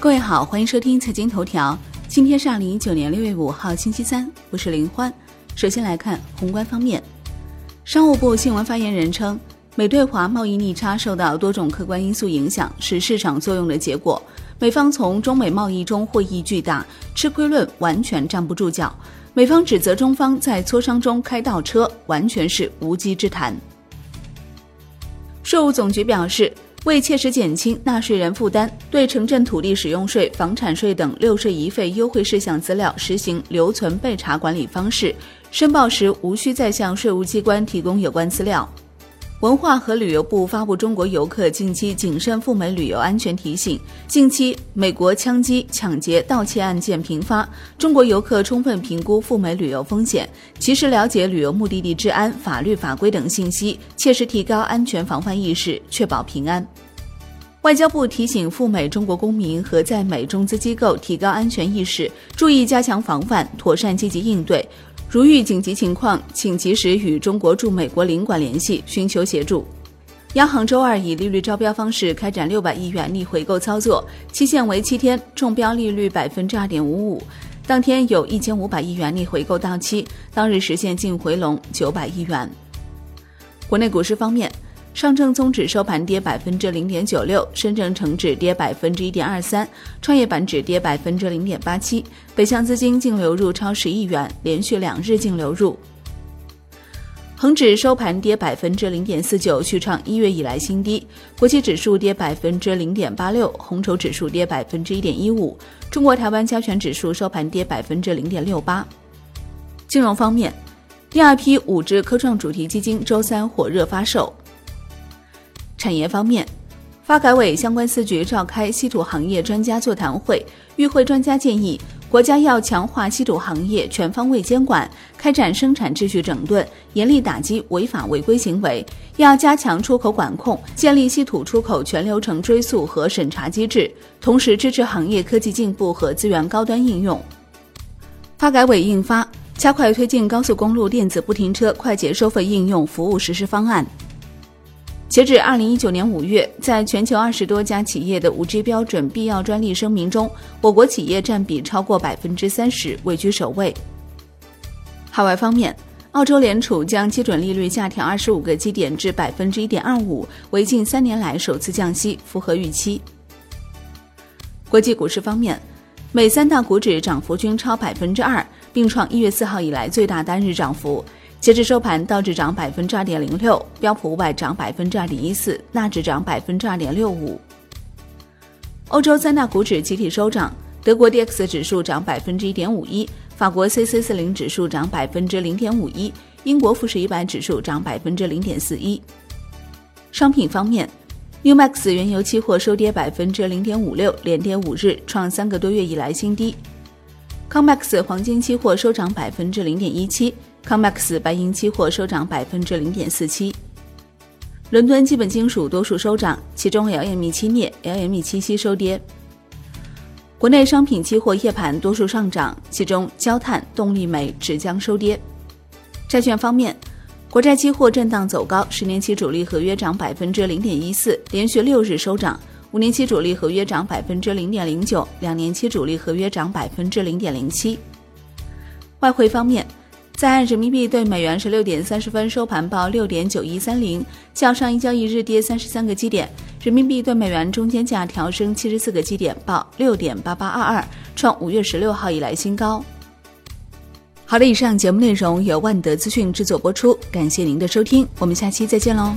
各位好，欢迎收听财经头条。今天是二零一九年六月五号，星期三，我是林欢。首先来看宏观方面，商务部新闻发言人称，美对华贸易逆差受到多种客观因素影响，是市场作用的结果。美方从中美贸易中获益巨大，吃亏论完全站不住脚。美方指责中方在磋商中开倒车，完全是无稽之谈。税务总局表示。为切实减轻纳税人负担，对城镇土地使用税、房产税等六税一费优惠事项资料实行留存备查管理方式，申报时无需再向税务机关提供有关资料。文化和旅游部发布中国游客近期谨慎赴美旅游安全提醒。近期美国枪击、抢劫、盗窃案件频发，中国游客充分评估赴美旅游风险，及时了解旅游目的地治安、法律法规等信息，切实提高安全防范意识，确保平安。外交部提醒赴美中国公民和在美中资机构提高安全意识，注意加强防范，妥善积极应对。如遇紧急情况，请及时与中国驻美国领馆联系，寻求协助。央行周二以利率招标方式开展六百亿元逆回购操作，期限为七天，中标利率百分之二点五五。当天有一千五百亿元逆回购到期，当日实现净回笼九百亿元。国内股市方面。上证综指收盘跌百分之零点九六，深证成指跌百分之一点二三，创业板指跌百分之零点八七。北向资金净流入超十亿元，连续两日净流入。恒指收盘跌百分之零点四九，续创一月以来新低。国际指数跌百分之零点八六，红筹指数跌百分之一点一五。中国台湾加权指数收盘跌百分之零点六八。金融方面，第二批五只科创主题基金周三火热发售。产业方面，发改委相关司局召开稀土行业专家座谈会，与会专家建议，国家要强化稀土行业全方位监管，开展生产秩序整顿，严厉打击违法违规行为；要加强出口管控，建立稀土出口全流程追溯和审查机制，同时支持行业科技进步和资源高端应用。发改委印发《加快推进高速公路电子不停车快捷收费应用服务实施方案》。截至二零一九年五月，在全球二十多家企业的五 G 标准必要专利声明中，我国企业占比超过百分之三十，位居首位。海外方面，澳洲联储将基准利率下调二十五个基点至百分之一点二五，为近三年来首次降息，符合预期。国际股市方面，美三大股指涨幅均超百分之二，并创一月四号以来最大单日涨幅。截至收盘，道指涨百分之二点零六，标普五百涨百分之二点一四，纳指涨百分之二点六五。欧洲三大股指集体收涨，德国 D X 指数涨百分之一点五一，法国 C C 四零指数涨百分之零点五一，英国富时一百指数涨百分之零点四一。商品方面，New Max 原油期货收跌百分之零点五六，连跌五日，创三个多月以来新低。Comex 黄金期货收涨百分之零点一七。Comex 白银期货收涨百分之零点四七，伦敦基本金属多数收涨，其中 LME 期镍、LME 期锡收跌。国内商品期货夜盘多数上涨，其中焦炭、动力煤、纸浆收跌。债券方面，国债期货震荡走高，十年期主力合约涨百分之零点一四，连续六日收涨；五年期主力合约涨百分之零点零九，两年期主力合约涨百分之零点零七。外汇方面。在岸人民币对美元十六点三十分收盘报六点九一三零，较上一交易日跌三十三个基点。人民币对美元中间价调升七十四个基点，报六点八八二二，创五月十六号以来新高。好的，以上节目内容由万德资讯制作播出，感谢您的收听，我们下期再见喽。